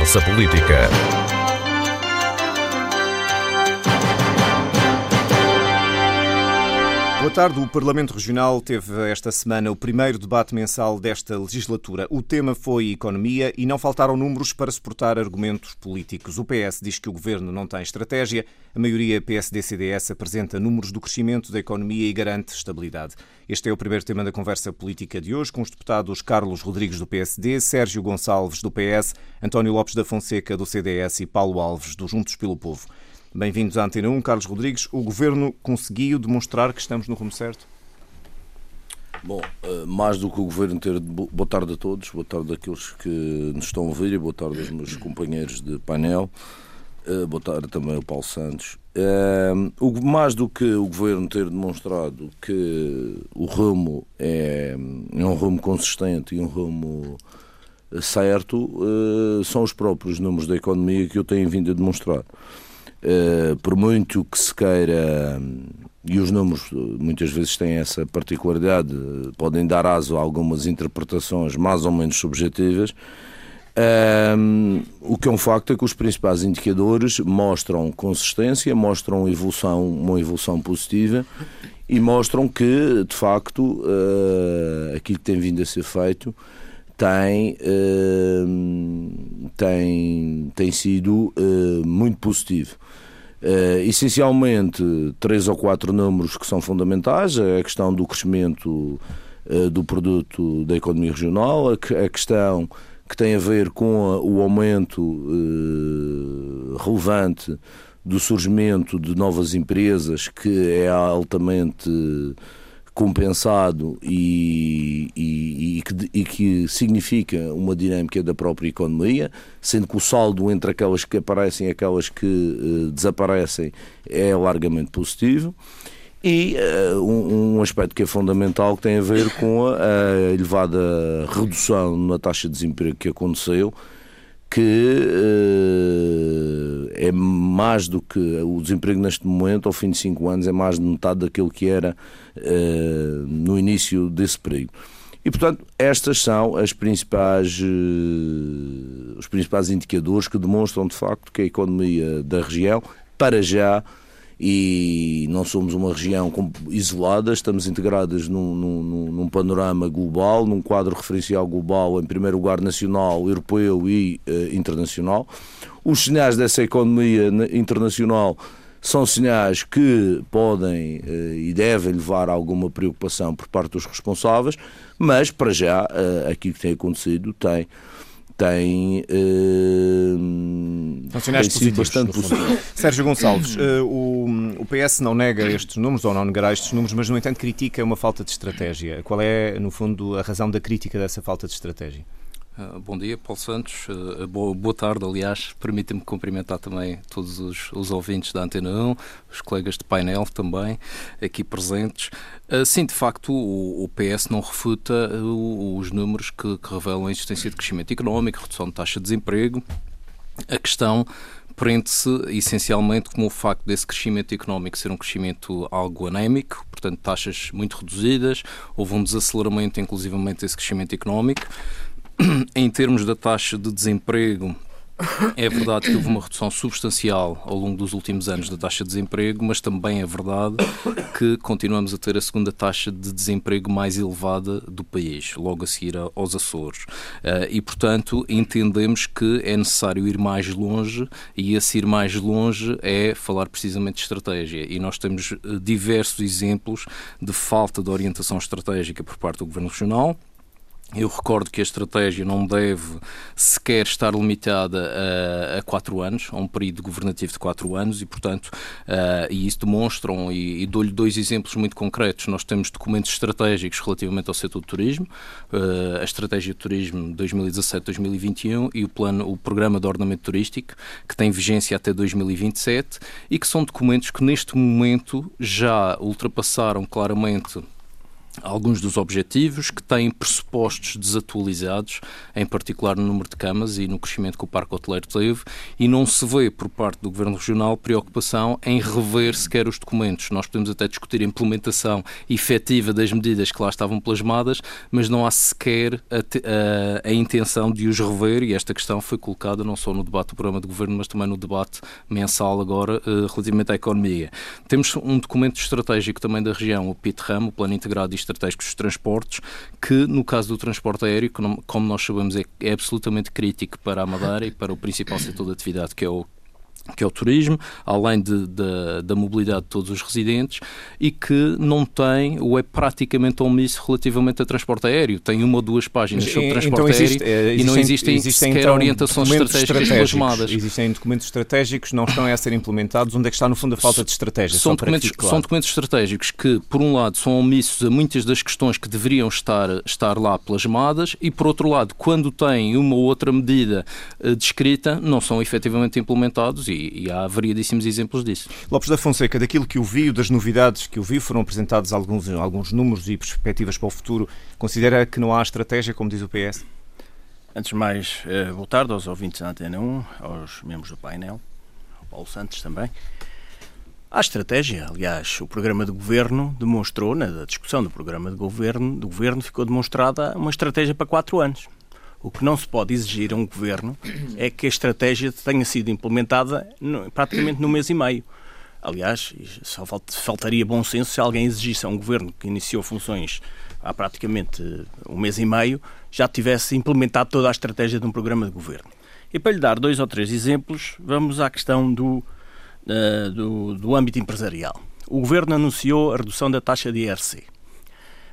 Conversa Política. Boa tarde. O Parlamento Regional teve esta semana o primeiro debate mensal desta legislatura. O tema foi economia e não faltaram números para suportar argumentos políticos. O PS diz que o governo não tem estratégia, a maioria PSD-CDS apresenta números do crescimento da economia e garante estabilidade. Este é o primeiro tema da conversa política de hoje, com os deputados Carlos Rodrigues do PSD, Sérgio Gonçalves do PS, António Lopes da Fonseca do CDS e Paulo Alves do Juntos pelo Povo. Bem-vindos à Antena 1. Carlos Rodrigues, o Governo conseguiu demonstrar que estamos no rumo certo? Bom, eh, mais do que o Governo ter... Boa tarde a todos, boa tarde àqueles que nos estão a ouvir e boa tarde aos meus companheiros de painel. Eh, boa tarde também ao Paulo Santos. Eh, mais do que o Governo ter demonstrado que o rumo é, é um rumo consistente e um rumo certo, são os próprios números da economia que eu tenho vindo a demonstrar. Uh, por muito que se queira, e os números muitas vezes têm essa particularidade, podem dar aso a algumas interpretações mais ou menos subjetivas. Um, o que é um facto é que os principais indicadores mostram consistência, mostram evolução, uma evolução positiva e mostram que, de facto, uh, aquilo que tem vindo a ser feito tem, uh, tem, tem sido uh, muito positivo. Uh, essencialmente, três ou quatro números que são fundamentais: a questão do crescimento do produto da economia regional, a, a, questão que tem a ver com a, o aumento relevante do surgimento de novas empresas, que é altamente compensado e, e, e, que, e, que, significa uma dinâmica da própria economia, sendo que o saldo entre aquelas que aparecem e aquelas que uh, desaparecem é largamente positivo. E uh, um, um, aspecto que é fundamental que tem a ver com a, a elevada redução na taxa de desemprego que aconteceu, que uh, é mais do que o desemprego neste momento, ao fim de cinco anos, é mais de metade daquilo que era uh, no início desse período. E, portanto, estas são as principais, uh, os principais indicadores que demonstram, de facto, que a economia da região, para já, e não somos uma região isolada, estamos integradas num, num, num, panorama global, num quadro referencial global, em primeiro lugar nacional, europeu e uh, internacional. Os sinais dessa economia internacional são sinais que podem uh, e devem levar a alguma preocupação por parte dos responsáveis, mas para já uh, aquilo que tem acontecido tem tem, uh, tem sido bastante positivo. Sérgio Gonçalves, uh, o, o PS não nega estes números, ou não negará estes números, mas no entanto critica uma falta de estratégia. Qual é, no fundo, a razão da crítica dessa falta de estratégia? Ah, bom dia, Paulo Santos. Uh, boa, tarde, aliás. Permita-me cumprimentar também todos os, os, ouvintes da Antena 1, os colegas de painel também, aqui presentes. Uh, sim, de facto, o, o PS não refuta os números que, que, revelam a existência de crescimento económico, redução de taxa de desemprego. A questão prende-se essencialmente com o facto desse crescimento económico ser um crescimento algo anémico, portanto, taxas muito reduzidas, houve um desaceleramento, inclusivamente, desse crescimento económico em termos da taxa de desemprego, é verdade que houve uma redução substancial ao longo dos últimos anos da taxa de desemprego, mas também é verdade que continuamos a ter a segunda taxa de desemprego mais elevada do país, logo a seguir aos Açores. Eh, e, portanto, entendemos que é necessário ir mais longe e esse ir mais longe é falar precisamente de estratégia. E nós temos eh, diversos exemplos de falta de orientação estratégica por parte do Governo Regional eu recordo que a estratégia não deve sequer estar limitada a, a quatro anos, a um período governativo de quatro anos, e, portanto, uh, e isso demonstram, e, e dou-lhe dois exemplos muito concretos. Nós temos documentos estratégicos relativamente ao setor do turismo, uh, a Estratégia de Turismo 2017-2021 e o, plano, o Programa de Ordenamento Turístico, que tem vigência até 2027, e que são documentos que, neste momento, já ultrapassaram claramente alguns dos objetivos, que têm pressupostos desatualizados, em particular no número de camas e no crescimento que o parque hoteleiro teve, e não se vê por parte do Governo Regional preocupação em rever sequer os documentos. Nós podemos até discutir a implementação efetiva das medidas que lá estavam plasmadas, mas não há sequer a, a, a intenção de os rever, e esta questão foi colocada não só no debate do programa de Governo, mas também no debate mensal agora uh, relativamente à economia. Temos um documento estratégico também da região, o PITRAM, o Plano Integrado estratégicos dos transportes, que no caso do transporte aéreo, como nós sabemos, é, é absolutamente crítico para a Madeira e para o principal setor de atividade, que é o que é o turismo, além de, de, da mobilidade de todos os residentes, e que não tem, ou é praticamente omisso relativamente a transporte aéreo. Tem uma ou duas páginas sobre transporte então existe, aéreo é, e não existem, existem sequer então, orientações estratégicas plasmadas. Existem documentos estratégicos, não estão a ser implementados. Onde é que está, no fundo, a falta de estratégia? São, documentos, são documentos estratégicos que, por um lado, são omissos a muitas das questões que deveriam estar, estar lá plasmadas, e, por outro lado, quando têm uma ou outra medida uh, descrita, não são efetivamente implementados e, e, há variadíssimos exemplos disso. Lopes da Fonseca, daquilo que o viu, das novidades que o viu, foram apresentados alguns, alguns números e perspectivas para o futuro. Considera que não há estratégia, como diz o PS? Antes de mais, eh, boa tarde aos ouvintes da Antena 1, aos membros do painel, ao Paulo Santos também. Há estratégia, aliás, o programa de governo demonstrou, na discussão do programa de governo, do governo ficou demonstrada uma estratégia para quatro anos. O que não se pode exigir a um governo é que a estratégia tenha sido implementada no, praticamente no mês e meio. Aliás, só faltaria bom senso se alguém exigisse a um governo que iniciou funções há praticamente um mês e meio já tivesse implementado toda a estratégia de um programa de governo. E para lhe dar dois ou três exemplos, vamos à questão do, uh, do, do âmbito empresarial. O governo anunciou a redução da taxa de IRC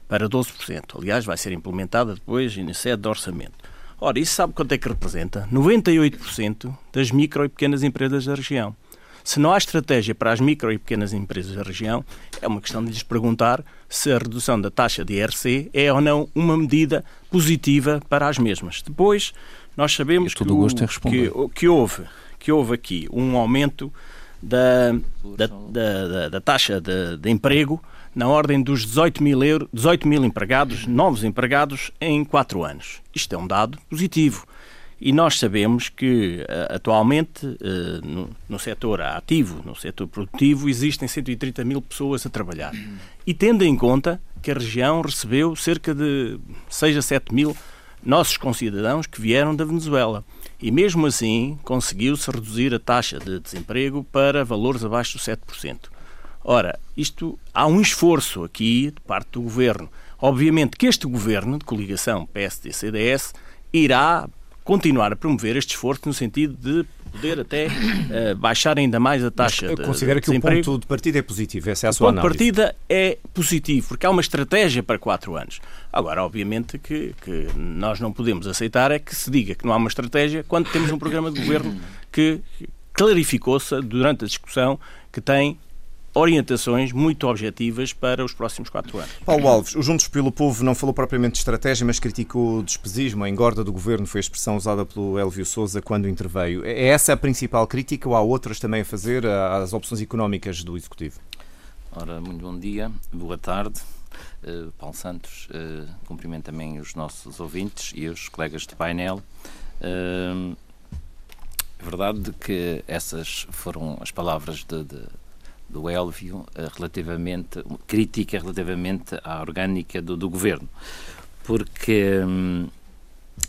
para 12%. Aliás, vai ser implementada depois em sede de orçamento. Ora, isso sabe quanto é que representa? 98% das micro e pequenas empresas da região. Se não há estratégia para as micro e pequenas empresas da região, é uma questão de lhes perguntar se a redução da taxa de IRC é ou não uma medida positiva para as mesmas. Depois, nós sabemos que, que, que, houve, que houve aqui um aumento da, da, da, da taxa de, de emprego na ordem dos 18 mil, euro, 18 mil empregados, novos empregados, em 4 anos. Isto é um dado positivo. E nós sabemos que eh, atualmente eh, no, setor ativo, no setor produtivo, existem 130 mil pessoas a trabalhar. E tendo em conta que a região recebeu cerca de 6 a 7 mil nossos concidadãos que vieram da Venezuela. E mesmo assim conseguiu-se reduzir a taxa de desemprego para valores abaixo de 7%. Ora, isto há um esforço aqui de parte do governo. Obviamente que este governo de coligação PSD-CDS irá continuar a promover este esforço no sentido de poder até uh, baixar ainda mais a taxa Mas, de Considera que o ponto de partida é positivo, essa é a o sua análise. O ponto de partida é positivo, porque há uma estratégia para quatro anos. Agora, obviamente que, que nós não podemos aceitar é que se diga que não há uma estratégia quando temos um programa de governo que clarificou-se durante a discussão que tem orientações muito objetivas para os próximos quatro anos. Paulo Alves, o Juntos pelo Povo não falou propriamente de estratégia, mas criticou o despesismo, a engorda do governo, foi a expressão usada pelo Elvio Souza quando interveio. É essa a principal crítica ou há outras também a fazer às opções económicas do Executivo? Ora, muito bom dia, boa tarde. Uh, Paulo Santos, uh, cumprimento também os nossos ouvintes e os colegas de painel. Uh, é verdade que essas foram as palavras de, de do Elvio eh, relativamente, crítica relativamente à orgânica do, do governo. Porque hum,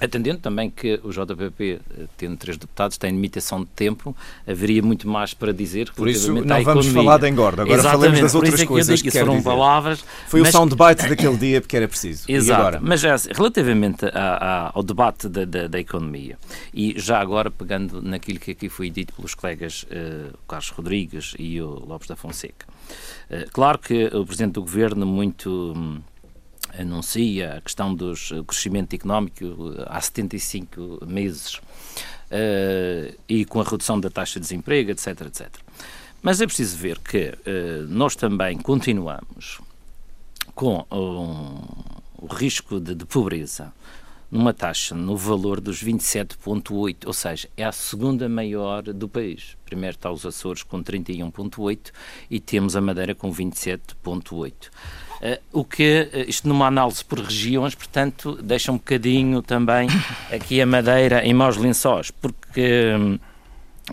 Atendendo também que o JPP, eh, tendo três deputados, tem limitação de tempo, haveria muito mais para dizer. Por isso, não vamos falar da engorda, agora Exatamente, falamos das outras é que coisas. Que foram dizer. palavras. Foi mas... o soundbite daquele dia porque era preciso. Exato. Mas é assim, relativamente a, a, ao debate da, da, da, economia, e já agora pegando naquilo que aqui foi dito pelos colegas uh, Carlos Rodrigues e o Lopes da Fonseca. Uh, claro que o Presidente do Governo, muito. Hum, anuncia a questão do crescimento económico eh, há 75 meses uh, e com a redução da taxa de desemprego, etc, etc. Mas é preciso ver que uh, nós também continuamos com um, o risco de, de pobreza numa taxa no valor dos 27,8, ou seja, é a segunda maior do país. Primeiro está os Açores com 31,8 e temos a Madeira com 27,8. O que, isto numa análise por regiões, portanto, deixa um bocadinho também aqui a Madeira em maus lençóis, porque hum,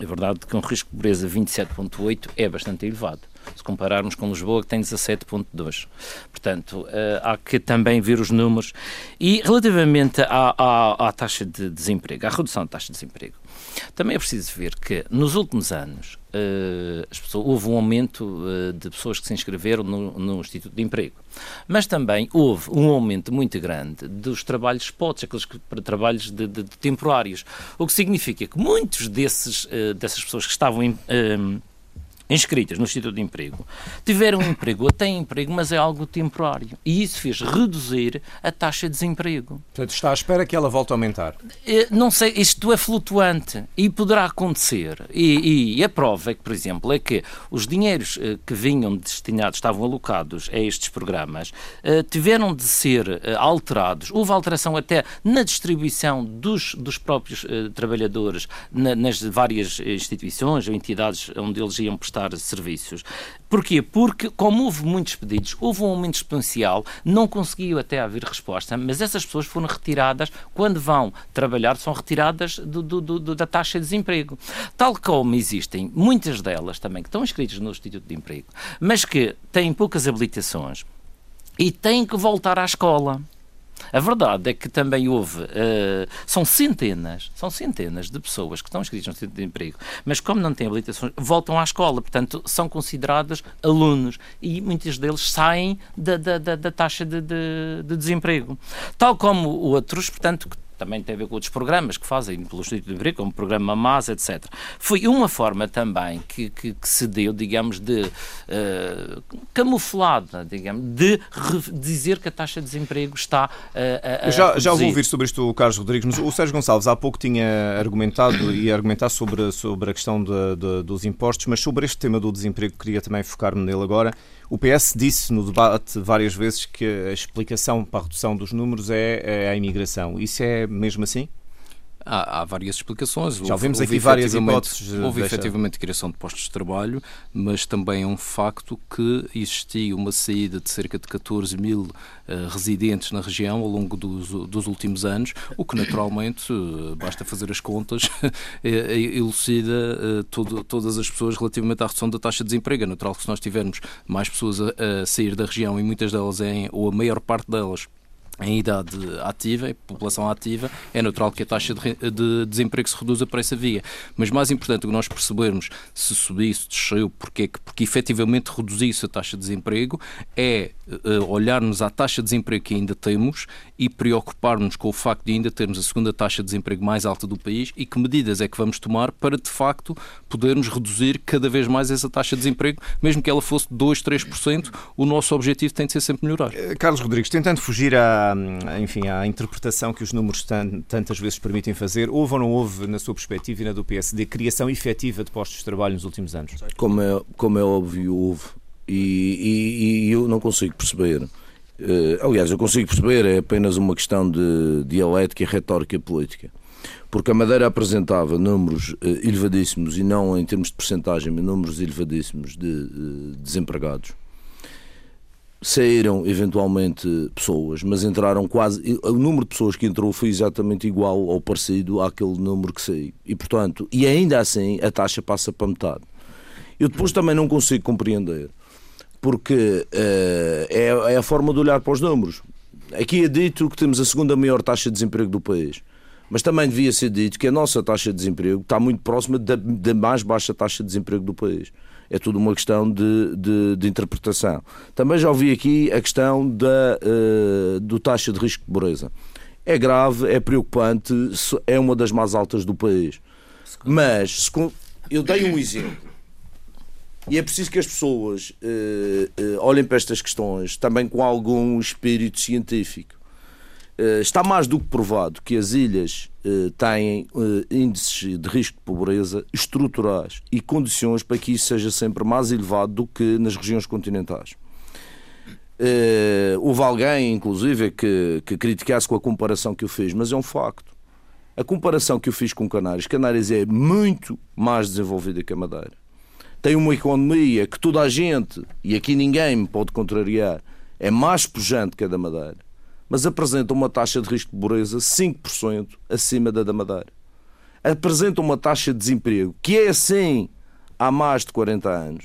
é verdade que um risco de pobreza 27,8 é bastante elevado se compararmos com Lisboa, que tem 17,2. Portanto, uh, há que também ver os números. E relativamente à, à, à, taxa de desemprego, à redução da taxa de desemprego, também é preciso ver que nos últimos anos uh, pessoas, houve um aumento uh, de pessoas que se inscreveram no, no, Instituto de Emprego, mas também houve um aumento muito grande dos trabalhos spots, aqueles que, para trabalhos de, de, de temporários, o que significa que muitos desses, dessas pessoas que estavam em inscritas no Instituto de Emprego tiveram um emprego, até emprego, mas é algo temporário. E isso fez reduzir a taxa de desemprego. Portanto, está à espera que ela volte a aumentar? Eh, não sei, isto é flutuante e poderá acontecer. E, e a prova é que, por exemplo, é que os dinheiros eh, que vinham destinados, estavam alocados a estes programas, eh, tiveram de ser alterados. Houve alteração até na distribuição dos, dos próprios trabalhadores nas várias instituições ou entidades onde eles iam prestar prestar serviços. Porquê? Porque, como houve muitos pedidos, houve um aumento exponencial, não conseguiu até haver resposta, mas essas pessoas foram retiradas, quando vão trabalhar, são retiradas do, do, do, da taxa de desemprego. Tal como existem muitas delas também que estão inscritas no Instituto de Emprego, mas que têm poucas habilitações e têm que voltar à escola. A verdade é que também houve, uh, são centenas, são centenas de pessoas que estão inscritas no Instituto de Emprego, mas como não têm habilitações, voltam à escola, portanto, são considerados alunos e muitos deles saem da, da, da, da taxa de, de, de, desemprego. Tal como outros, portanto, que também tem a ver com outros programas que fazem pelo Instituto de Emprego, como o programa MAS, etc. Foi uma forma também que, que, que se deu, digamos, de uh, camuflada, digamos, de dizer que a taxa de desemprego está uh, a, já, já vou ouvir sobre isto o Carlos Rodrigues, o Sérgio Gonçalves há pouco tinha argumentado e argumentar sobre, sobre a questão de, de, dos impostos, mas sobre este tema do desemprego queria também focar-me nele agora. O PS disse no debate várias vezes que a explicação para a redução dos números é, é a imigração. Isso é mesmo assim? Há, há, várias explicações. Já ouvimos aqui várias hipóteses. Houve deixa... efetivamente criação de postos de trabalho, mas também é um facto que existia uma saída de cerca de 14 mil uh, residentes na região ao longo dos, dos últimos anos, o que naturalmente, uh, basta fazer as contas, elucida uh, todo, todas as pessoas relativamente à redução da taxa de desemprego. É natural que se nós tivermos mais pessoas a, a sair da região e muitas delas, em, ou a maior parte delas, em idade ativa, em população ativa, é natural que a taxa de, de, desemprego se reduza para essa via. Mas mais importante que nós percebermos se subiu, se desceu, porque, porque efetivamente reduziu-se a taxa de desemprego, é uh, olharmos à taxa de desemprego que ainda temos e preocupar-nos com o facto de ainda termos a segunda taxa de desemprego mais alta do país e que medidas é que vamos tomar para, de facto, podermos reduzir cada vez mais essa taxa de desemprego, mesmo que ela fosse 2, 3%, o nosso objetivo tem de ser sempre melhorar. Eh, Carlos Rodrigues, tentando fugir a enfim, à interpretação que os números tantas vezes permitem fazer, houve ou não houve, na sua perspectiva e na do PSD, criação efetiva de postos de trabalho nos últimos anos? Como é, como é óbvio, houve. E, e, e eu não consigo perceber. Uh, aliás, eu consigo perceber, é apenas uma questão de dialética, retórica política. Porque a Madeira apresentava números uh, elevadíssimos, e não em termos de percentagem, mas números elevadíssimos de uh, desempregados saíram eventualmente pessoas, mas entraram quase. O número de pessoas que entrou foi exatamente igual ou parecido àquele número que saiu. E, portanto, e ainda assim a taxa passa para metade. Eu depois também não consigo compreender, porque uh, é, é, a forma de olhar para os números. Aqui é dito que temos a segunda maior taxa de desemprego do país. Mas também devia ser dito que a nossa taxa de desemprego está muito próxima da, da mais baixa taxa de desemprego do país é tudo uma questão de, de, de interpretação. Também já ouvi aqui a questão da, uh, do taxa de risco de pobreza. É grave, é preocupante, é uma das mais altas do país. Mas eu dei um exemplo. E é preciso que as pessoas uh, uh, olhem para estas questões também com algum espírito científico. Eh, está mais do que provado que as ilhas eh, têm eh, índices de risco de pobreza estruturais e condições para que isso seja sempre mais elevado do que nas regiões continentais. houve alguém, inclusive, que, que criticasse com a comparação que eu fiz, mas é um facto. A comparação que eu fiz com Canárias, Canárias é muito mais desenvolvida que a Madeira. Tem uma economia que toda a gente, e aqui ninguém me pode contrariar, é mais pujante que a da Madeira, mas apresenta uma taxa de risco de pobreza 5% acima da da Madeira. Apresenta uma taxa de desemprego que é assim há mais de 40 anos,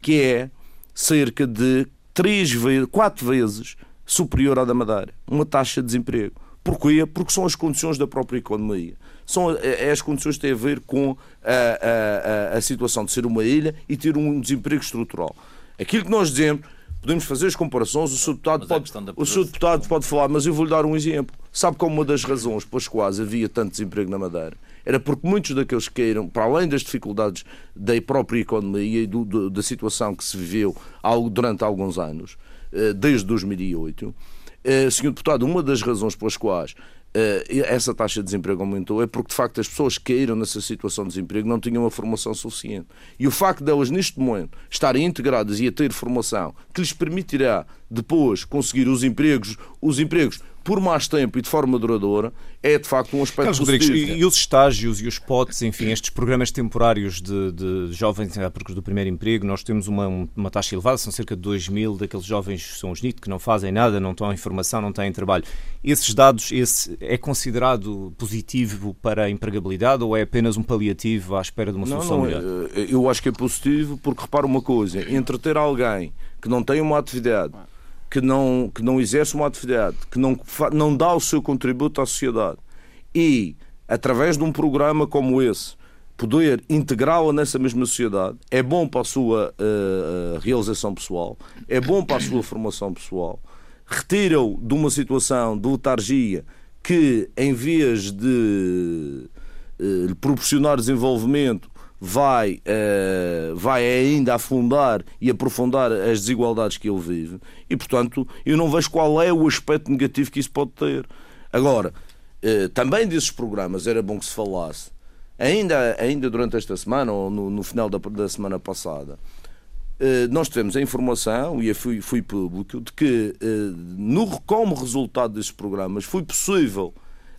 que é cerca de 3 vezes, 4 vezes superior à da Madeira. Uma taxa de desemprego. Porquê? Porque são as condições da própria economia. São é, é as condições que têm a ver com a, a, a, a situação de ser uma ilha e ter um desemprego estrutural. Aquilo que nós dizemos, podemos fazer as comparações, o seu deputado, pode, o seu deputado pode falar, mas eu vou-lhe dar um exemplo. Sabe qual uma das razões pelas quais havia tanto desemprego na Madeira? Era porque muitos daqueles que caíram, para além das dificuldades da própria economia e do, do, da situação que se viveu durante alguns anos, eh, desde 2008, eh, senhor deputado, uma das razões pelas quais essa taxa de desemprego aumentou é porque, de facto, as pessoas que caíram nessa situação de desemprego não tinham uma formação suficiente. E o facto delas, neste momento, estarem integradas e a ter formação que lhes permitirá depois conseguir os empregos, os empregos por mais tempo e de forma duradoura, é de facto um aspecto Carlos positivo. Rodrigues, e, e, os estágios e os potes, enfim, estes programas temporários de, de jovens à procura do primeiro emprego, nós temos uma, uma taxa elevada, são cerca de 2 mil daqueles jovens que são os NIT, que não fazem nada, não estão em formação, não têm trabalho. Esses dados, esse é considerado positivo para a empregabilidade ou é apenas um paliativo à espera de uma solução não, não, melhor? Eh, eu acho que é positivo porque, repara uma coisa, entreter alguém que não tem uma atividade que não, que não exerce uma atividade, que não, não dá o seu contributo à sociedade. E, através de um programa como esse, poder integrá-la nessa mesma sociedade é bom para a sua uh, realização pessoal, é bom para a sua formação pessoal, retira-o de uma situação de letargia que, em vez de uh, lhe proporcionar desenvolvimento, vai, uh, vai ainda afundar e aprofundar as desigualdades que ele vive e, portanto, eu não vejo qual é o aspecto negativo que isso pode ter. Agora, uh, também desses programas era bom que se falasse, ainda, ainda durante esta semana ou no, no final da, da semana passada, uh, nós tivemos a informação, e fui, fui público, de que, no, como resultado desses programas, foi possível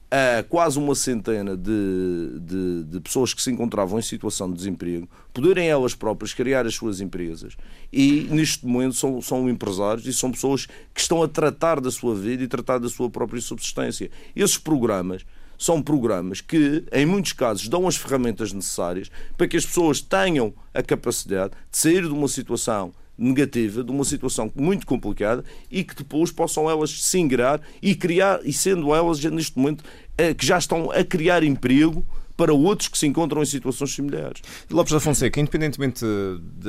a quase uma centena de, de, de, pessoas que se encontravam em situação de desemprego poderem elas próprias criar as suas empresas e neste momento são, são empresários e são pessoas que estão a tratar da sua vida e tratar da sua própria subsistência. Esses programas são programas que, em muitos casos, dão as ferramentas necessárias para que as pessoas tenham a capacidade de sair de uma situação negativa, de uma situação muito complicada e que depois possam elas se ingrar e criar, e sendo elas neste momento eh, que já estão a criar emprego para outros que se encontram em situações similares. Lopes da Fonseca, independentemente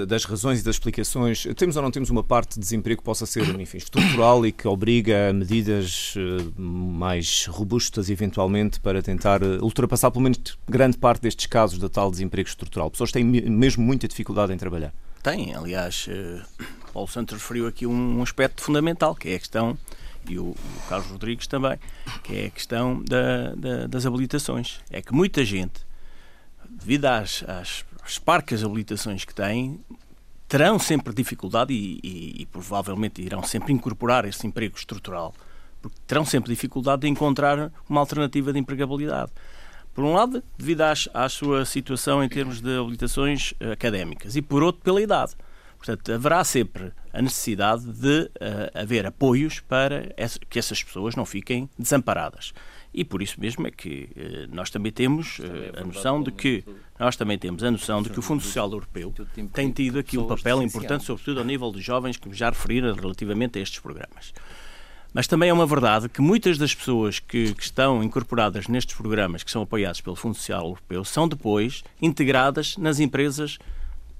das razões e das explicações, temos ou não temos uma parte de desemprego que possa ser enfim, estrutural e que obriga a medidas eh, mais robustas, eventualmente, para tentar eh, ultrapassar pelo menos grande parte destes casos de tal desemprego estrutural? Pessoas têm mesmo muita dificuldade em trabalhar. Tem, aliás, uh, Paulo Santos referiu aqui um, um, aspecto fundamental, que é a questão, e o, o Carlos Rodrigues também, que é a questão da, da, das habilitações. É que muita gente, devido às, às, às parcas habilitações que têm, terão sempre dificuldade e, e, e, provavelmente irão sempre incorporar esse emprego estrutural, porque terão sempre dificuldade de encontrar uma alternativa de empregabilidade. Por um lado, devido às, à sua situação em termos de habilitações eh, académicas, e por outro, pela idade. Portanto, haverá sempre a necessidade de uh, haver apoios para que essas pessoas não fiquem desamparadas. E por isso mesmo é que uh, nós também temos uh, a noção de que nós também temos a noção de que o Fundo Social Europeu tem tido aqui um papel importante, sobretudo ao nível de jovens que já referiram relativamente a estes programas. Mas também é uma verdade que muitas das pessoas que, que, estão incorporadas nestes programas, que são apoiados pelo Fundo Social Europeu, são depois integradas nas empresas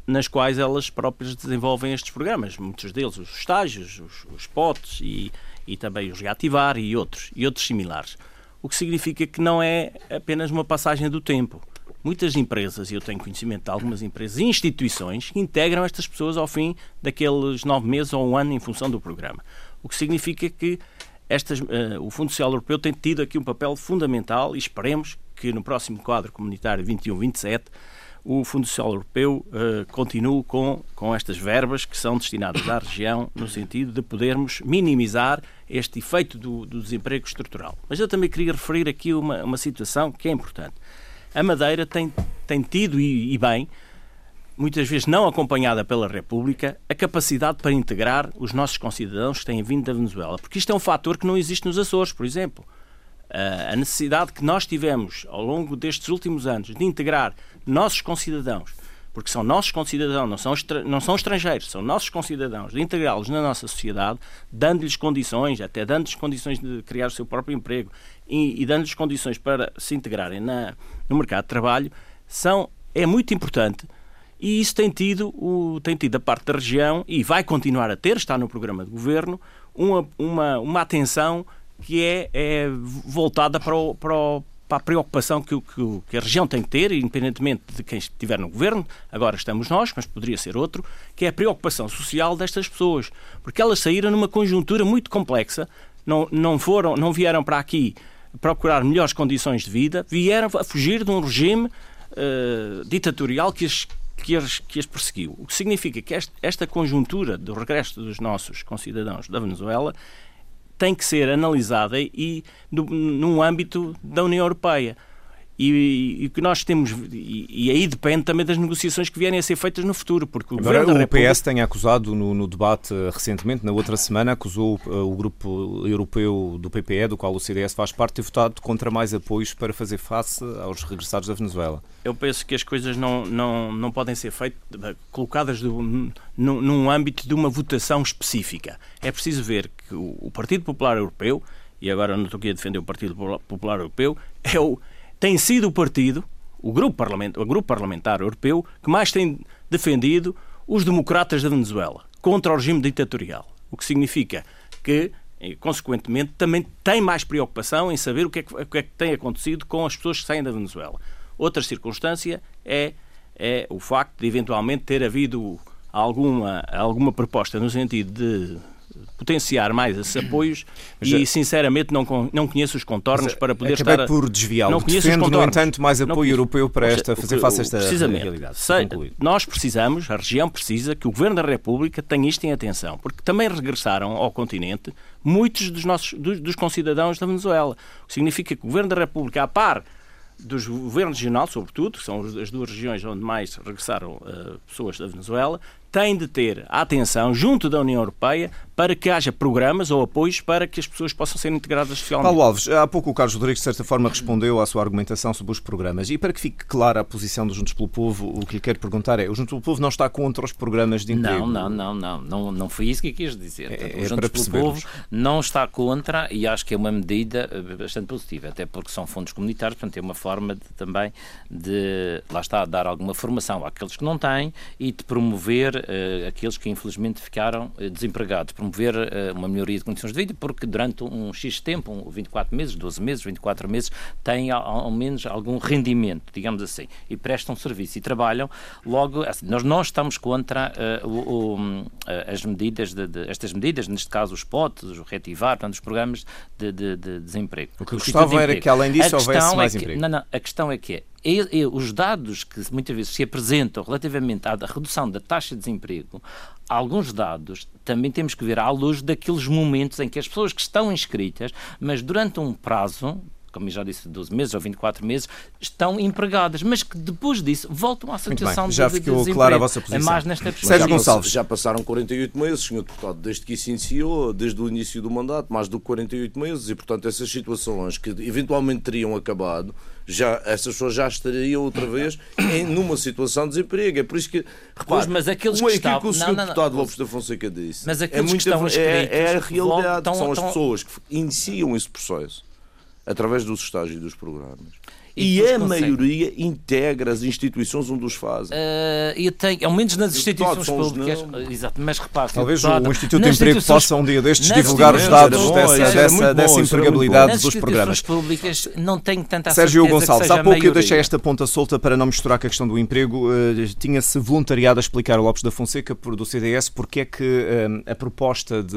nas quais elas próprias desenvolvem estes programas. Muitos deles, os estágios, os, os POTs e, e também os reativar e outros, e outros similares. O que significa que não é apenas uma passagem do tempo. Muitas empresas, e eu tenho conhecimento de algumas empresas e instituições, que integram estas pessoas ao fim daqueles nove meses ou um ano em função do programa o que significa que estas, uh, o Fundo Social Europeu tem tido aqui um papel fundamental e esperemos que no próximo quadro comunitário 21-27 o Fundo Social Europeu uh, continue com, com estas verbas que são destinadas à região no sentido de podermos minimizar este efeito do, do desemprego estrutural. Mas eu também queria referir aqui uma, uma situação que é importante. A Madeira tem, tem tido, e, e bem, muitas vezes não acompanhada pela República, a capacidade para integrar os nossos concidadãos que têm vindo da Venezuela. Porque isto é um fator que não existe nos Açores, por exemplo. A necessidade que nós tivemos ao longo destes últimos anos de integrar nossos concidadãos, porque são nossos concidadãos, não são, não são estrangeiros, são nossos concidadãos, de integrá-los na nossa sociedade, dando-lhes condições, até dando-lhes condições de criar o seu próprio emprego e, e dando-lhes condições para se integrarem na, no mercado de trabalho, são, é muito importante e isso tem tido, o, tem tido a parte da região e vai continuar a ter, está no programa de governo, uma, uma, uma atenção que é, é voltada para, o, para, o, para, a preocupação que, que, que, a região tem que ter, independentemente de quem estiver no governo, agora estamos nós, mas poderia ser outro, que é a preocupação social destas pessoas. Porque elas saíram numa conjuntura muito complexa, não, não, foram, não vieram para aqui procurar melhores condições de vida, vieram a fugir de um regime uh, ditatorial que as, que as, que as perseguiu. O que significa que esta, conjuntura do regresso dos nossos concidadãos da Venezuela tem que ser analisada e no, num âmbito da União Europeia. E, o que nós temos, e, e, aí depende também das negociações que vierem a ser feitas no futuro. Porque o, Agora, o República... PS tem acusado no, no, debate eh, recentemente, na outra semana, acusou uh, o grupo europeu do PPE, do qual o CDS faz parte, de ter votado contra mais apoios para fazer face aos regressados da Venezuela. Eu penso que as coisas não, não, não podem ser feitas, colocadas do, num, num âmbito de uma votação específica. É preciso ver que o, o Partido Popular Europeu, e agora não estou aqui a defender o Partido Popular Europeu, é o tem sido o partido, o grupo, parlamentar, o grupo parlamentar europeu, que mais tem defendido os democratas da Venezuela contra o regime ditatorial. O que significa que, consequentemente, também tem mais preocupação em saber o que, é que, que, é que tem acontecido com as pessoas que saem da Venezuela. Outra circunstância é, é o facto de, eventualmente, ter havido alguma, alguma proposta no sentido de potenciar mais esses apoios Mas, e, sinceramente, não, não conheço os contornos para poder acabei estar... por desviá-lo. Defendo, no entanto, mais apoio europeu para esta, fazer face a esta precisamente, realidade. Sei, nós precisamos, a região precisa, que o Governo da República tenha isto em atenção, porque também regressaram ao continente muitos dos nossos dos, dos concidadãos da Venezuela. O que significa que o Governo da República, a par dos governos regionais, sobretudo, que são as duas regiões onde mais regressaram uh, pessoas da Venezuela, tem de ter a atenção junto da União Europeia para que haja programas ou apoios para que as pessoas possam ser integradas socialmente. Paulo Alves, há pouco o Carlos Rodrigues, de certa forma, respondeu à sua argumentação sobre os programas. E para que fique clara a posição dos Juntos pelo Povo, o que lhe quero perguntar é: o Juntos pelo Povo não está contra os programas de emprego? Não, não, não, não. Não, foi isso que quis dizer. É, o é Juntos pelo Povo não está contra e acho que é uma medida eh, bastante positiva, até porque são fundos comunitários, portanto é uma forma de, também de, lá está, dar alguma formação àqueles que não têm e de promover uh, aqueles que infelizmente ficaram uh, desempregados, promover uh, uma melhoria de condições de vida, porque durante um X tempo, um, 24 meses, 12 meses, 24 meses, têm ao, ao, menos algum rendimento, digamos assim, e prestam serviço e trabalham. Logo, assim, nós não estamos contra o, o, as medidas, de, de, estas medidas, neste caso os POTs, o retivar, portanto, os programas de, de, de desemprego. O que gostava era que, além disso, houvesse mais é que, emprego. Não, não, a questão é que é, e, e, os dados que muitas vezes se apresentam relativamente à redução da taxa de desemprego, alguns dados também temos que ver à luz daqueles momentos em que as pessoas que estão inscritas, mas durante um prazo, como já disse, 12 meses ou 24 meses, estão empregadas, mas que depois disso voltam à situação já de, ficou desemprego. clara a vossa posição. É mais nesta Sérgio Gonçalves. Já passaram 48 meses, senhor deputado, desde que isso iniciou, desde o início do mandato, mais do que 48 meses, e portanto essas situações que eventualmente teriam acabado, já, essas pessoas já estariam outra vez em, numa situação de desemprego. É por isso que, repare, pois, mas aqueles que estão... que o senhor deputado Lopes da Fonseca disse mas é, muito, que estão é, é a realidade, são as pessoas que iniciam esse processo através dos estágios e dos programas e, e a maioria integra as instituições onde os fazem. Uh, eu tenho, ao menos nas instituições públicas. Exato, mas repare. Talvez o Instituto de Emprego possa um dia destes divulgar os dados bom, dessa, dessa, dessa empregabilidade dos programas. Públicas não tenho tanta Sérgio Gonçalves, há pouco eu deixei esta ponta solta para não misturar com a questão do emprego. Uh, Tinha-se voluntariado a explicar ao Lopes da Fonseca por, do CDS porque é que uh, a proposta de,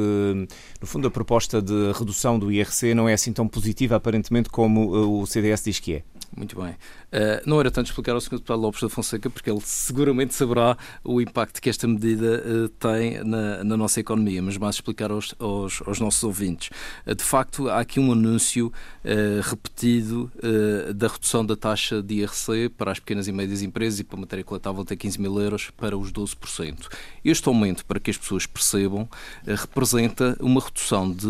no fundo, a proposta de redução do IRC não é assim tão positiva aparentemente como o CDS diz que é. Muito bem. Uh, não era tanto explicar ao Sr. Deputado Lopes da Fonseca, porque ele seguramente saberá o impacto que esta medida uh, tem na, na, nossa economia, mas mais explicar aos, aos, aos nossos ouvintes. Uh, de facto, há aqui um anúncio repetido da redução da taxa de IRC para as pequenas e médias empresas e para a matéria coletável até 15 mil euros para os 12%. Este aumento, para que as pessoas percebam, representa uma redução de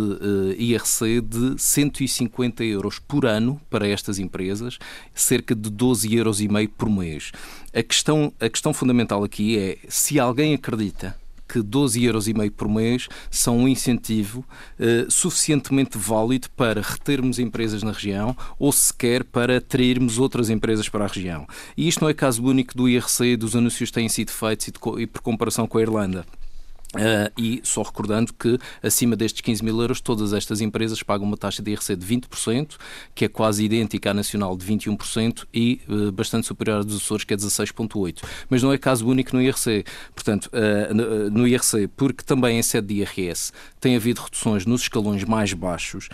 IRC de 150 euros por ano para estas empresas, cerca de 12,5 euros por mês. A questão, a questão fundamental aqui é se alguém acredita que 12,5 euros por mês são um incentivo eh, suficientemente válido para retermos empresas na região ou sequer para atrairmos outras empresas para a região. E isto não é caso único do IRC, dos anúncios que têm sido feitos e, de, e por comparação com a Irlanda. Uh, e só recordando que acima destes 15 mil euros todas estas empresas pagam uma taxa de IRC de 20%, que é quase idêntica à nacional de 21% e uh, bastante superior à dos Açores, que é 16,8%. Mas não é caso único no IRC. Portanto, uh, no, no, IRC, porque também em sede de IRS tem havido reduções nos escalões mais baixos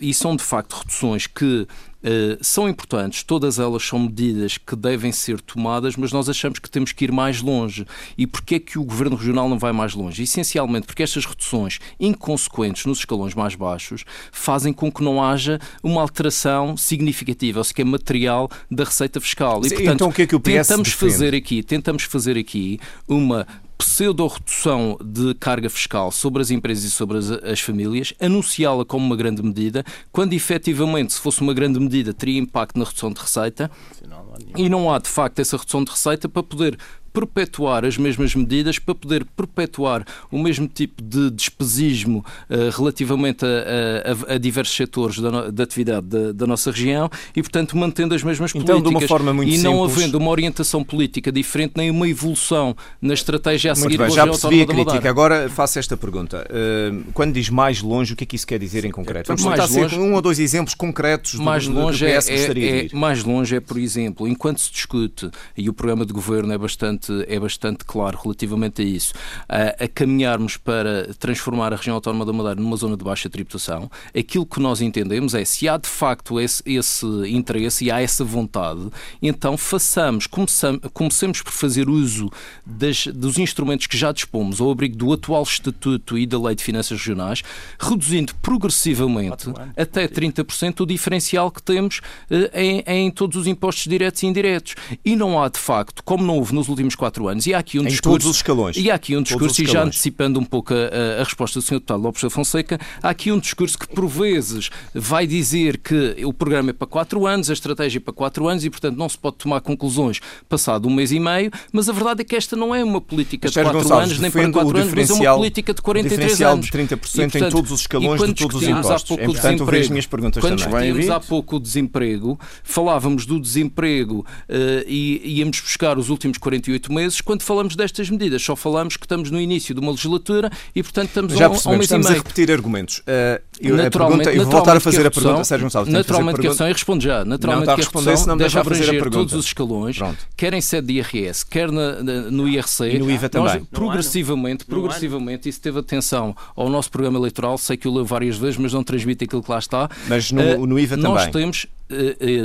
e são de facto reduções que Uh, são importantes, todas elas são medidas que devem ser tomadas, mas nós achamos que temos que ir mais longe. E porquê é que o Governo Regional não vai mais longe? Essencialmente porque estas reduções inconsequentes nos escalões mais baixos fazem com que não haja uma alteração significativa, ou seja, material da receita fiscal. E, portanto, então, o que é que o PS tentamos defende? fazer aqui, tentamos fazer aqui uma pseudo-redução de carga fiscal sobre as empresas e sobre as, as famílias, anunciá-la como uma grande medida, quando efetivamente, se fosse uma grande medida, teria impacto na redução de receita. E não há, de facto, essa redução de receita para poder perpetuar as mesmas medidas, para poder perpetuar o mesmo tipo de despesismo uh, relativamente a, a, a, diversos setores da, da atividade da, da, nossa região e, portanto, mantendo as mesmas então, políticas. De uma forma muito e não simples... havendo uma orientação política diferente, nem uma evolução na estratégia a seguir muito bem, já percebi a crítica. Agora faço esta pergunta. Uh, quando diz mais longe, o que é que isso quer dizer em concreto? Vamos mais longe, um ou dois exemplos concretos mais do, longe do PS é, é, é, Mais longe é, por exemplo, enquanto se discute, e o programa de governo é bastante bastante, é bastante claro relativamente a isso, a, a caminharmos para transformar a região autónoma da Madeira numa zona de baixa tributação, aquilo que nós entendemos é se há de facto esse, esse interesse e há essa vontade, então façamos, comecemos, comecemos por fazer uso das, dos instrumentos que já dispomos ao abrigo do atual Estatuto e da Lei de Finanças Regionais, reduzindo progressivamente até 30% o diferencial que temos eh, em, em todos os impostos diretos e indiretos. E não há, de facto, como não houve nos últimos últimos quatro anos. E há aqui um em discurso. todos os escalões. E há aqui um discurso, e já antecipando um pouco a, a, resposta do Sr. Deputado Lopes da Fonseca, há aqui um discurso que, por vezes, vai dizer que o programa é para quatro anos, a estratégia é para quatro anos e, portanto, não se pode tomar conclusões passado um mês e meio, mas a verdade é que esta não é uma política de quatro Gonçalves, anos, nem para quatro anos, mas é uma política de 43 anos. de 30% e, portanto, em todos os escalões de todos os impostos. É importante ouvir as minhas perguntas quando também. Quando discutimos há pouco o desemprego, falávamos do desemprego uh, e íamos buscar os últimos 48 meses, quando falamos destas medidas, só falamos que estamos no início de uma legislatura e, portanto, estamos Já a, um mês estamos e meio. a repetir argumentos. Uh, eu, naturalmente, pergunta, eu vou voltar a fazer a, a pergunta, Sérgio Gonçalves. Naturalmente que a questão, e respondo já, naturalmente não, que a redução deve abranger todos os escalões, Pronto. quer em sede de IRS, quer na, na, no IRC. E no IVA também. Nós, progressivamente, não progressivamente, isso teve atenção ao nosso programa eleitoral, sei que o leu várias vezes, mas não transmite aquilo que lá está. Mas no, uh, no IVA também. Nós temos eh, eh,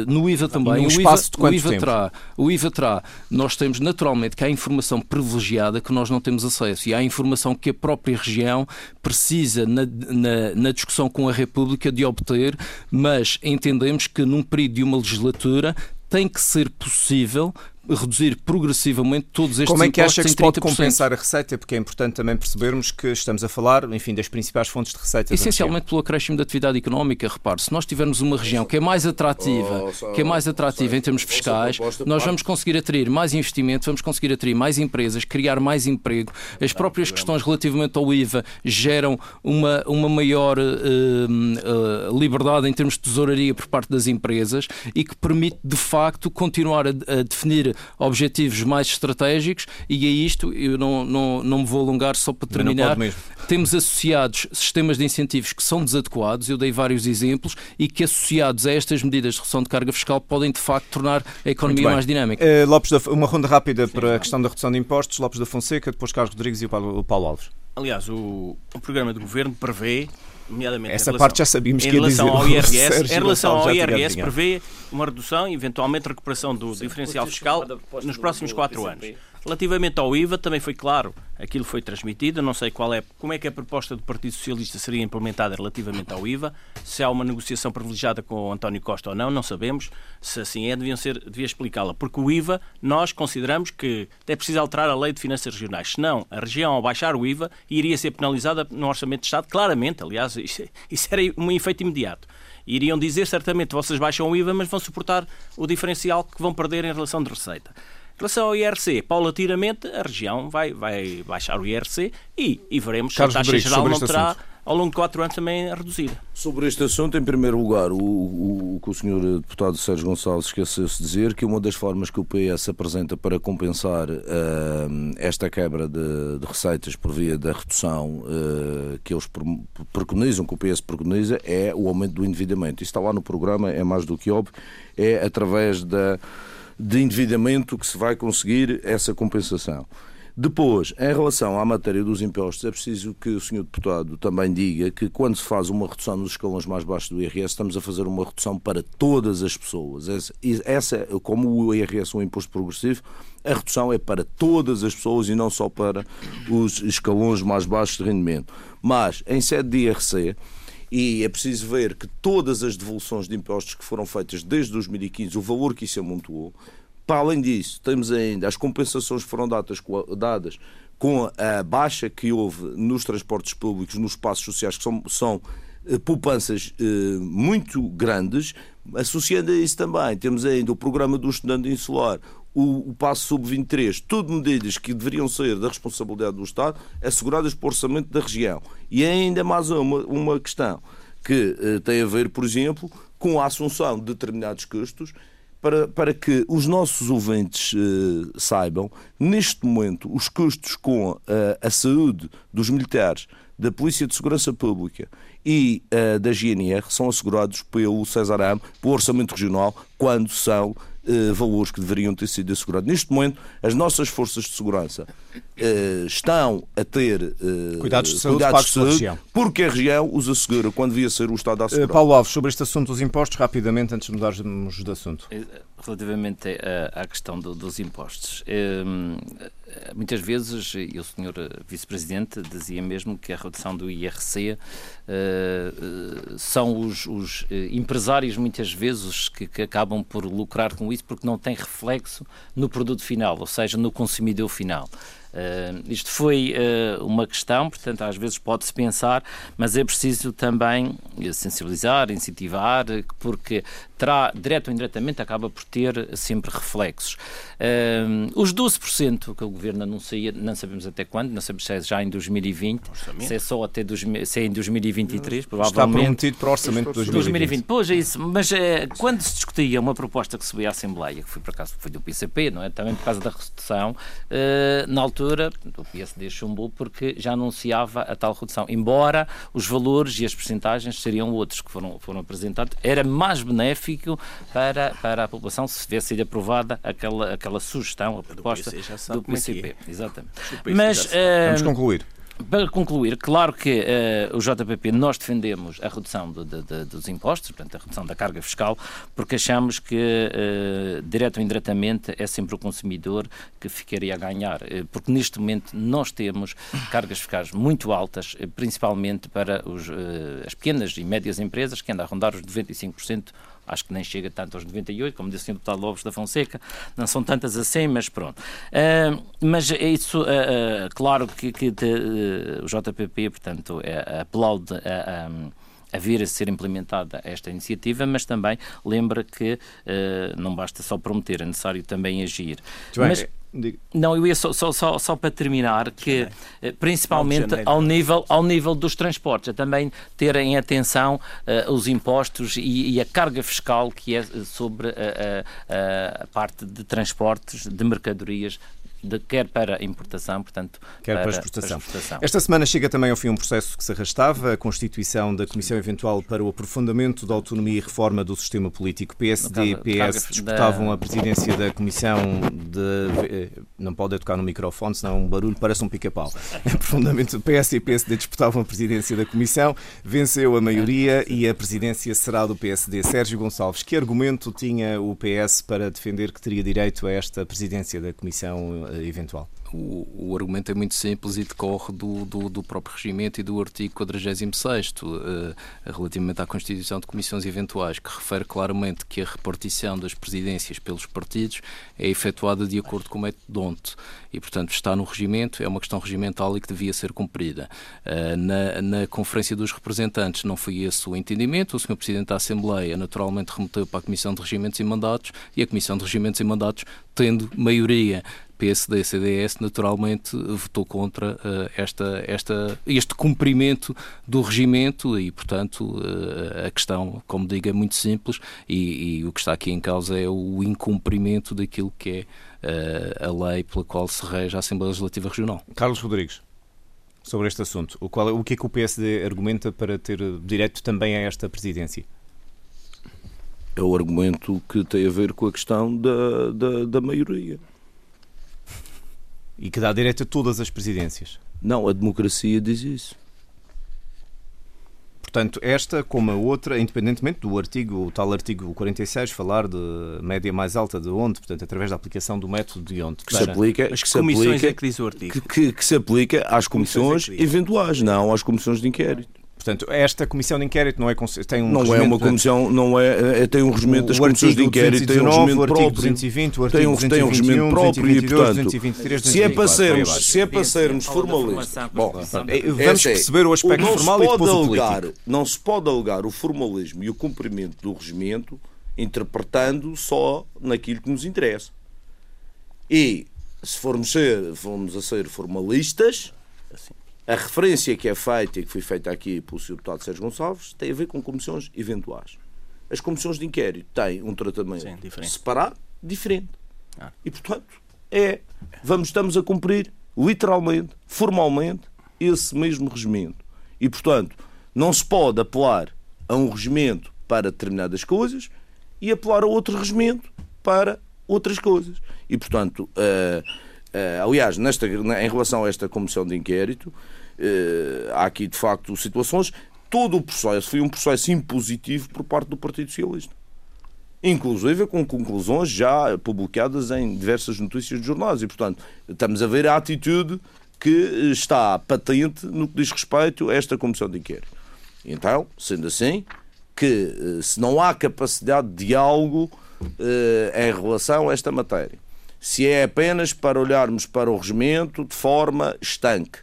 no IVA também. o, IVA, o, IVA terá, o IVA terá. Nós temos naturalmente que há informação privilegiada que nós não temos acesso e há informação que a própria região precisa na, na, na discussão com a República de obter, mas entendemos que num período de uma legislatura tem que ser possível reduzir progressivamente todos estes Como é que acha que se pode compensar a receita? Porque é importante também percebermos que estamos a falar, enfim, das principais fontes de receita. Essencialmente pelo acréscimo da atividade económica. Repare, se nós tivermos uma região que é mais atrativa, oh, que é mais atrativa em termos fiscais, nós vamos conseguir atrair mais investimento, vamos conseguir atrair mais empresas, criar mais emprego. As próprias questões relativamente ao IVA geram uma, uma maior uh, uh, liberdade em termos de tesouraria por parte das empresas e que permite, de facto, continuar a, a definir objetivos mais estratégicos e a isto eu não, não, não me vou alongar só para terminar. Temos associados sistemas de incentivos que são desadequados, eu dei vários exemplos, e que associados a estas medidas de redução de carga fiscal podem de facto tornar a economia mais dinâmica. Uh, Lopes da, uma ronda rápida Sim, para a questão da redução de impostos. Lopes da Fonseca, depois Carlos Rodrigues e o Paulo, o Paulo Alves. Aliás, o, o programa de governo prevê nomeadamente Essa relação, parte já sabíamos em que ia relação dizer. ao IRS, Sérgio em relação ao IRS prevê uma redução, eventualmente recuperação do diferencial fiscal nos próximos quatro anos. Relativamente ao IVA, também foi claro, aquilo foi transmitido, não sei qual é, como é que a proposta do Partido Socialista seria implementada relativamente ao IVA, se há uma negociação privilegiada com o António Costa ou não, não sabemos, se assim é, deviam ser, devia explicá-la, porque o IVA, nós consideramos que é preciso alterar a lei de finanças regionais, senão a região ao baixar o IVA iria ser penalizada no Orçamento de Estado, claramente, aliás, isso, isso era um efeito imediato. Iriam dizer certamente vocês baixam o IVA, mas vão suportar o diferencial que vão perder em relação de receita. Em relação ao IRC, paulatinamente a região vai, vai baixar o IRC e, e veremos Carlos se a taxa Rodrigues, geral não terá assunto. ao longo de quatro anos também reduzida. Sobre este assunto, em primeiro lugar, o, o, o que o Sr. Deputado Sérgio Gonçalves esqueceu-se de dizer que uma das formas que o PS apresenta para compensar eh, esta quebra de, de receitas por via da redução eh, que eles pre- preconizam, que o PS preconiza, é o aumento do endividamento. Isso está lá no programa, é mais do que óbvio, é através da, de endividamento que se vai conseguir essa compensação. Depois, em relação à matéria dos impostos, é preciso que o Sr. Deputado também diga que quando se faz uma redução nos escalões mais baixos do IRS, estamos a fazer uma redução para todas as pessoas. Essa, como o IRS é um imposto progressivo, a redução é para todas as pessoas e não só para os escalões mais baixos de rendimento. Mas, em sede de IRC, e é preciso ver que todas as devoluções de impostos que foram feitas desde 2015, o valor que isso amontoou, para além disso, temos ainda as compensações que foram dadas com a, baixa que houve nos transportes públicos, nos espaços sociais, que são, são eh, poupanças eh, muito grandes. Associando a isso também, temos ainda o programa do estudante insular, o, o passo sub-23, tudo medidas que deveriam ser da responsabilidade do Estado, asseguradas o orçamento da região. E ainda mais uma, uma questão que eh, tem a ver, por exemplo, com a assunção de determinados custos para, para que os nossos ouvintes eh, saibam, neste momento, os custos com eh, a saúde dos militares, da Polícia de Segurança Pública e eh, da GNR são assegurados pelo César Am, pelo Orçamento Regional, quando são eh, valores que deveriam ter sido assegurados. Neste momento, as nossas forças de segurança eh, estão a ter eh, Cuidados de saúde cuidados pagos pela região. porque a região os assegura quando devia ser o Estado a Eh, assegurar. Paulo Alves, sobre este assunto dos impostos, rapidamente, antes de mudarmos de assunto. Relativamente à, à questão do- dos impostos, hum, muitas vezes, e o senhor Vice-Presidente dizia mesmo que a redução do IRC eh, eh, são os, os, eh, empresários, muitas vezes, que, que acabam por lucrar com isso porque não tem reflexo no produto final, ou seja, no consumidor final. Uh, isto foi uh, uma questão, portanto, às vezes pode-se pensar, mas é preciso também sensibilizar, incentivar, porque terá, direto ou indiretamente, acaba por ter sempre reflexos. Uh, os 12% que o Governo anuncia, não sabemos até quando, não sabemos se é já em 2020, se é só até 2000, se é em 2023, Está provavelmente. prometido para o orçamento de 2020. 2020. Pois é isso, mas eh, quando se discutia uma proposta que subia à Assembleia, que foi por acaso foi do PCP, não é? Também por causa da redução, eh, na altura o PSD chumbou porque já anunciava a tal redução, embora os valores e as percentagens seriam outros que foram, foram apresentados, era mais benéfico para, para a população se tivesse sido aprovada aquela, aquela sugestão, a proposta do como é PCP. é. Exatamente. Mas eh, Vamos concluir. para concluir, claro que eh, o JPP nós defendemos a redução do- de- de- dos impostos, portanto a redução da carga fiscal, porque achamos que eh, direto ou indiretamente é sempre o consumidor que ficaria a ganhar, eh, porque neste momento nós temos cargas fiscais muito altas, principalmente para os, as pequenas e médias empresas, que andam a rondar os 95%. Acho que nem chega tanto aos 98, como disse o Sr. Deputado Lopes da Fonseca, não são tantas assim, mas pronto. Ah, mas é isso, ah, ah, claro que, que de, o JPP, portanto, é, aplaude a, a, a vir a ser implementada esta iniciativa, mas também lembra que ah, não basta só prometer, é necessário também agir. Muito bem. Diga- não, eu ia só, só, só, só para terminar que, eh, principalmente ao nível, ao nível dos transportes, a também terem atenção eh, os impostos e, e a carga fiscal que é eh, sobre a- a- a parte de transportes de mercadorias de, quer para importação, portanto, quer para, para, exportação. para, exportação. Esta semana chega também ao fim um processo que se arrastava, a constituição da Comissão Eventual para o Aprofundamento da Autonomia e Reforma do Sistema Político. PSD e PS disputavam a presidência da Comissão de... Eh, não pode tocar no microfone, senão um barulho parece um pica-pau. Aprofundamento PS e PSD disputavam a presidência da Comissão, venceu a maioria e a presidência será do PSD. Sérgio Gonçalves, que argumento tinha o PS para defender que teria direito a esta presidência da Comissão eh, eventual? O, o, argumento é muito simples e decorre do, do, do próprio regimento e do artigo 46 uh, relativamente à constituição de comissões eventuais, que refere claramente que a repartição das presidências pelos partidos é efetuada de acordo com o método DONT e, portanto, está no regimento, é uma questão regimental e que devia ser cumprida. Uh, na, na Conferência dos Representantes não foi esse o entendimento, o Sr. Presidente da Assembleia naturalmente remeteu para a Comissão de Regimentos e Mandatos e a Comissão de Regimentos e Mandatos, tendo maioria PSD e CDS naturalmente votou contra uh, esta, esta, este cumprimento do regimento e, portanto, uh, a questão, como digo, é muito simples e, e, o que está aqui em causa é o incumprimento daquilo que é uh, a lei pela qual se rege a Assembleia Legislativa Regional. Carlos Rodrigues, sobre este assunto, o, qual, o que é que o PSD argumenta para ter direito também a esta presidência? É o argumento que tem a ver com a questão da, da, da maioria. E que dá direito a todas as presidências. Não, a democracia diz isso. Portanto, esta como a outra, independentemente do artigo, o tal artigo 46, falar de média mais alta de onde, portanto, através da aplicação do método de onde. Que se aplica, As que comissões se aplica, é que diz o artigo. Que, que, que se aplica às comissões, comissões é eventuais, não às comissões de inquérito. Portanto, esta comissão de inquérito não é tem um não é uma comissão, não é, é tem um regimento das comissões de inquérito, tem um regimento próprio, 220, o artigo tem um, 221, tem um regimento próprio 222, e portanto, 223, 224, se é para sermos, se é para sermos formalistas, bom, é, vamos perceber o aspecto formal e depois alegar, o Não se pode alegar o formalismo e o cumprimento do regimento interpretando só naquilo que nos interessa. E se formos, ser, formos a ser formalistas, assim a referência que é feita e que foi feita aqui pelo Sr. Deputado Sérgio Gonçalves tem a ver com comissões eventuais. As comissões de inquérito têm um tratamento Sim, diferente. separado, diferente. Ah. E, portanto, é, vamos, estamos a cumprir, literalmente, formalmente, esse mesmo regimento. E, portanto, não se pode apelar a um regimento para determinadas coisas e apelar a outro regimento para outras coisas. E, portanto, uh, aliás, nesta, em relação a esta comissão de inquérito, Uh, há aqui, de facto, situações. Todo o processo foi um processo impositivo por parte do Partido Socialista. Inclusive com conclusões já publicadas em diversas notícias de jornais. E, portanto, estamos a ver a atitude que está patente no que diz respeito a esta comissão de inquérito. Então, sendo assim, que eh, se não há capacidade de diálogo eh, em relação a esta matéria, se é apenas para olharmos para o regimento de forma estanque,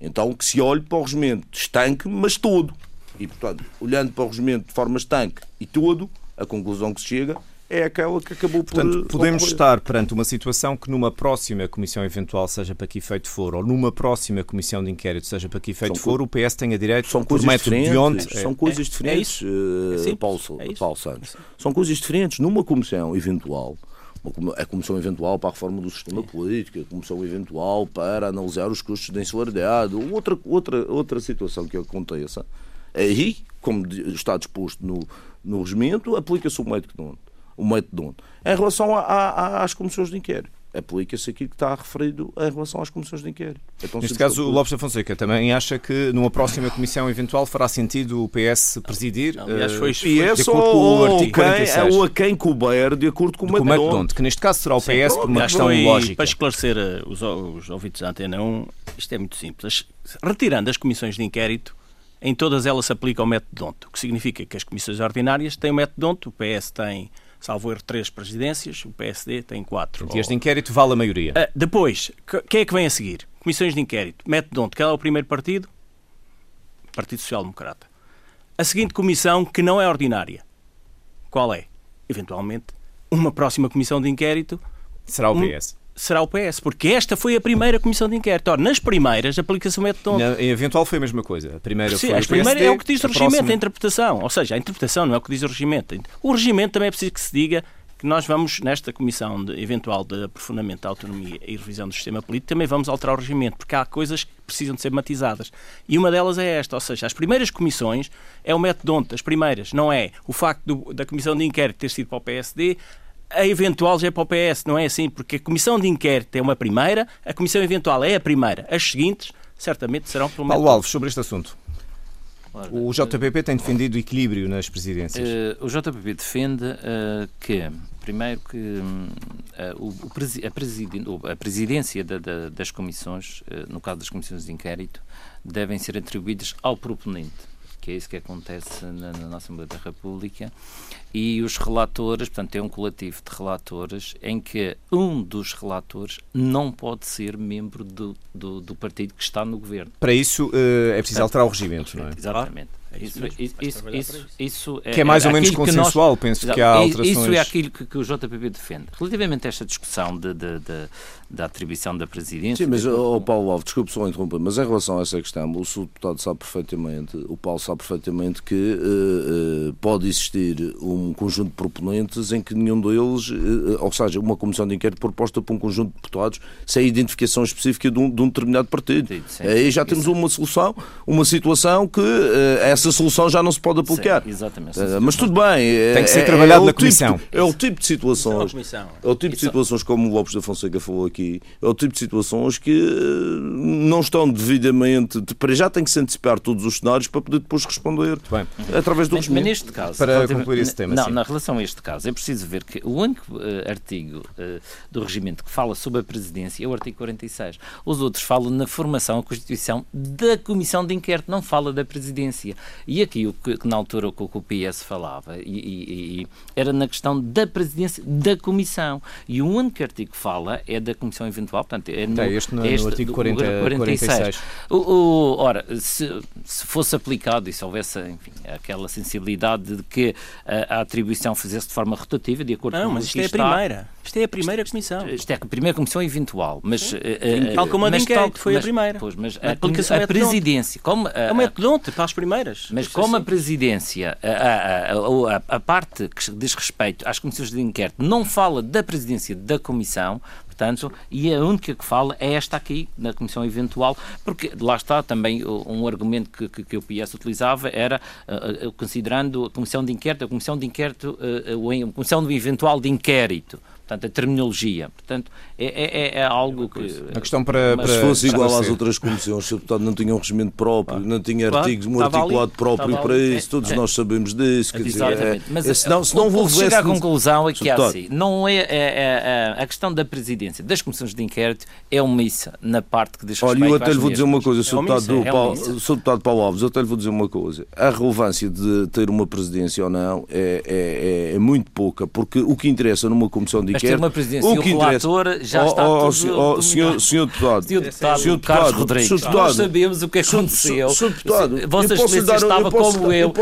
então que se olhe para o regimento estanque, mas todo. E, portanto, olhando para o regimento de forma estanque e todo, a conclusão que se chega é aquela que acabou por. Portanto, podemos ocorrer. estar perante uma situação que numa próxima comissão eventual, seja para que efeito for, ou numa próxima comissão de inquérito, seja para que efeito são for, o PS tenha direito são coisas diferentes, de onde. São coisas é, diferentes, é, é Paulo, é Paulo Santos. São coisas diferentes. Numa comissão eventual, a comissão eventual para a reforma do sistema político, a comissão eventual para analisar os custos da insularidade, outra, outra, outra situação que aconteça, aí, como está disposto no, no regimento, aplica-se o método o método Em relação a, a, às comissões de inquérito, aplica-se aquilo que está referido em relação às comissões de inquérito. Então, Neste caso, o Lopes da Fonseca também acha que numa próxima comissão eventual fará sentido o PS presidir? Não, aliás, foi, foi, de acordo com o artigo quem, 46. Ou a quem couber, de acordo com o método onde, que neste caso será o PS Sim, por uma questão foi, lógica. Para esclarecer eh, os, os ouvintes da Antena 1, isto é muito simples. Retirando as comissões de inquérito, em todas elas se aplica o método DONT, o que significa que as comissões ordinárias têm o método DONT, o PS tem salvo erro, três presidências, o PSD tem quatro. E este inquérito vale a maioria. Uh, depois, quem é que vem a seguir? Comissões de inquérito. Mete de onde? Qual é o primeiro partido? Partido Social Democrata. A seguinte comissão, que não é ordinária, qual é? Eventualmente, uma próxima comissão de inquérito. Será o PS será o PS, porque esta foi a primeira comissão de inquérito. Ora, nas primeiras aplica-se o método Na, Em eventual foi a mesma coisa. A primeira Sim, foi a primeira PSD, é o que diz o regimento, próxima... a interpretação. Ou seja, a interpretação não é o que diz o regimento. O regimento também é preciso que se diga que nós vamos, nesta comissão de, eventual de aprofundamento da autonomia e revisão do sistema político, também vamos alterar o regimento, porque há coisas que precisam de ser matizadas. E uma delas é esta, ou seja, as primeiras comissões é o método onde, as primeiras, não é o facto do, da comissão de inquérito ter sido para o PSD, a eventual já é para o PS, não é assim? Porque a comissão de inquérito é uma primeira, a comissão eventual é a primeira. As seguintes, certamente, serão pelo menos. Paulo Alves, sobre este assunto. O JPP tem defendido o equilíbrio nas presidências. Uh, o JPP defende uh, que, primeiro, que o, a, presiden a, presidência da, da, das comissões, no caso das comissões de inquérito, devem ser atribuídas ao proponente que é isso que acontece na, na, nossa Assembleia da República, e os relatores, portanto, é um coletivo de relatores em que um dos relatores não pode ser membro do, do, do partido que está no governo. Para isso uh, é preciso alterar o regimento, não é? Exatamente. É isso, isso, isso, isso, isso é, que é mais ou menos consensual, nós, penso que há alterações. Isso é aquilo que, que, o JPP defende. Relativamente a esta discussão de, de, de, da atribuição da presidência. Sim, mas o oh, Paulo Alves, desculpe só interromper, mas em relação a essa questão, o Sul Deputado sabe perfeitamente, o Paulo sabe perfeitamente que uh, uh, pode existir um conjunto de proponentes em que nenhum deles, uh, ou seja, uma comissão de inquérito proposta por um conjunto de deputados sem identificação específica de um, de um determinado partido. Sim, sim, Aí já temos uma solução, uma situação que essa solução já não se pode aplicar. Sim, exatamente. mas tudo bem. Tem que ser é, trabalhado é na comissão. Tipo, é o tipo de situações. É o tipo de situações como o Lopes da Fonseca falou aqui aqui é o tipo de situações que eh, não estão devidamente. Para já tem que se antecipar todos os cenários para poder depois responder Bem, através do mas, mas neste caso, para concluir esse tema. Não, sim. na relação a este caso, é preciso ver que o único uh, artigo uh, do regimento que fala sobre a presidência é o artigo 46. Os outros falam na formação, a constituição da comissão de inquérito, não fala da presidência. E aqui o que, que na altura o que o PS falava e, e, e, era na questão da presidência da comissão. E o único artigo que fala é da comissão eventual, portanto, é no, é este no, este, no artigo 40, 46. 46. O, o, ora, se, se fosse aplicado e se houvesse, enfim, aquela sensibilidade de que a, a atribuição fizesse de forma rotativa, de acordo não, com mas isto é a primeira. Isto é a primeira comissão. Isto é a primeira comissão eventual, mas... Uh, tal como a de inquérito, foi mas, a primeira. Pois, mas a, a, a presidência... Como a, é o metodonte para as primeiras. Mas como assim. a presidência, a, a, a, parte que diz respeito às comissões de inquérito não fala da presidência da comissão, portanto, e a única que fala é esta aqui, na comissão eventual, porque lá está também um argumento que, que, que o PS utilizava, era uh, uh, considerando a comissão de inquérito, a comissão de inquérito, uh, a comissão eventual de inquérito portanto, a terminologia. Portanto, é, é, é, é algo que. A questão para. Mas se fosse igual às outras comissões, o deputado não tinha um regimento próprio, não tinha artigos, um articulado ali, próprio para ali. isso, todos é, nós sabemos disso. Quer dizer, é, mas é, senão, se não vou chegar à conclusão é que é assim. Não é, é, a questão da presidência das comissões de inquérito é omissa na parte que diz respeito Olha, eu até lhe vou dizer uma coisa, Sr. Deputado, Paulo, deputado Paulo Alves, eu até lhe vou dizer uma coisa. A relevância de ter uma presidência ou não é, é, muito pouca, porque o que interessa numa comissão de inquérito. Mas ter uma presidência o relator já está oh, oh, tudo oh, senhor, senhor deputado, senhor deputado, senhor deputado Carlos Rodrigues, senhor deputado, nós sabemos o que aconteceu. Senhor deputado, Vossa Excelência estava como eu,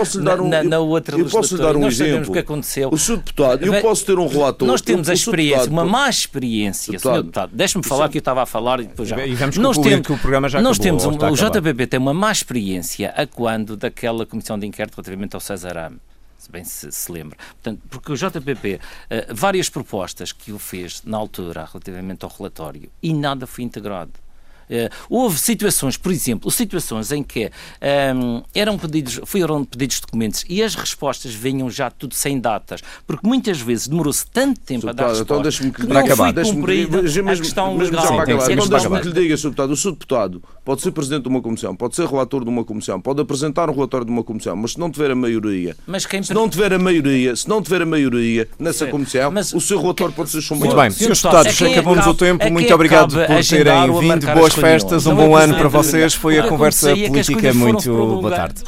na, outra um nós sabemos o que aconteceu. O senhor deputado, eu posso ter um relator. Nós temos a experiência, uma má experiência, senhor deputado. Deixe-me falar que eu estava a falar e depois já. E vamos nós temos, que o programa já Nós temos, o JPP tem uma má experiência a quando daquela comissão de inquérito relativamente ao César Ame bem se, se lembra. Portanto, porque o JPP, eh, várias propostas que ele fez na altura relativamente ao relatório e nada foi integrado. Uh, houve situações, por exemplo, situações em que um, ehm, eram pedidos, foram pedidos documentos e as respostas vinham já tudo sem datas, porque muitas vezes demorou-se tanto tempo a dar então resposta então que não acabar. foi cumprida a questão legal. Então deixe-me que lhe diga, Sr. Deputado, o Sr. Deputado pode ser Presidente de uma Comissão, pode ser relator de uma Comissão, pode apresentar um relatório de uma Comissão, mas se não tiver a maioria, mas quem... se não tiver a maioria, se não tiver a maioria nessa Comissão, mas... o seu relatório pode ser chumbado. Muito bem, Sr. Deputados, acabamos o tempo, muito obrigado por terem vindo, boas festas, um bom ano para vocês. Foi a conversa política. Muito boa tarde.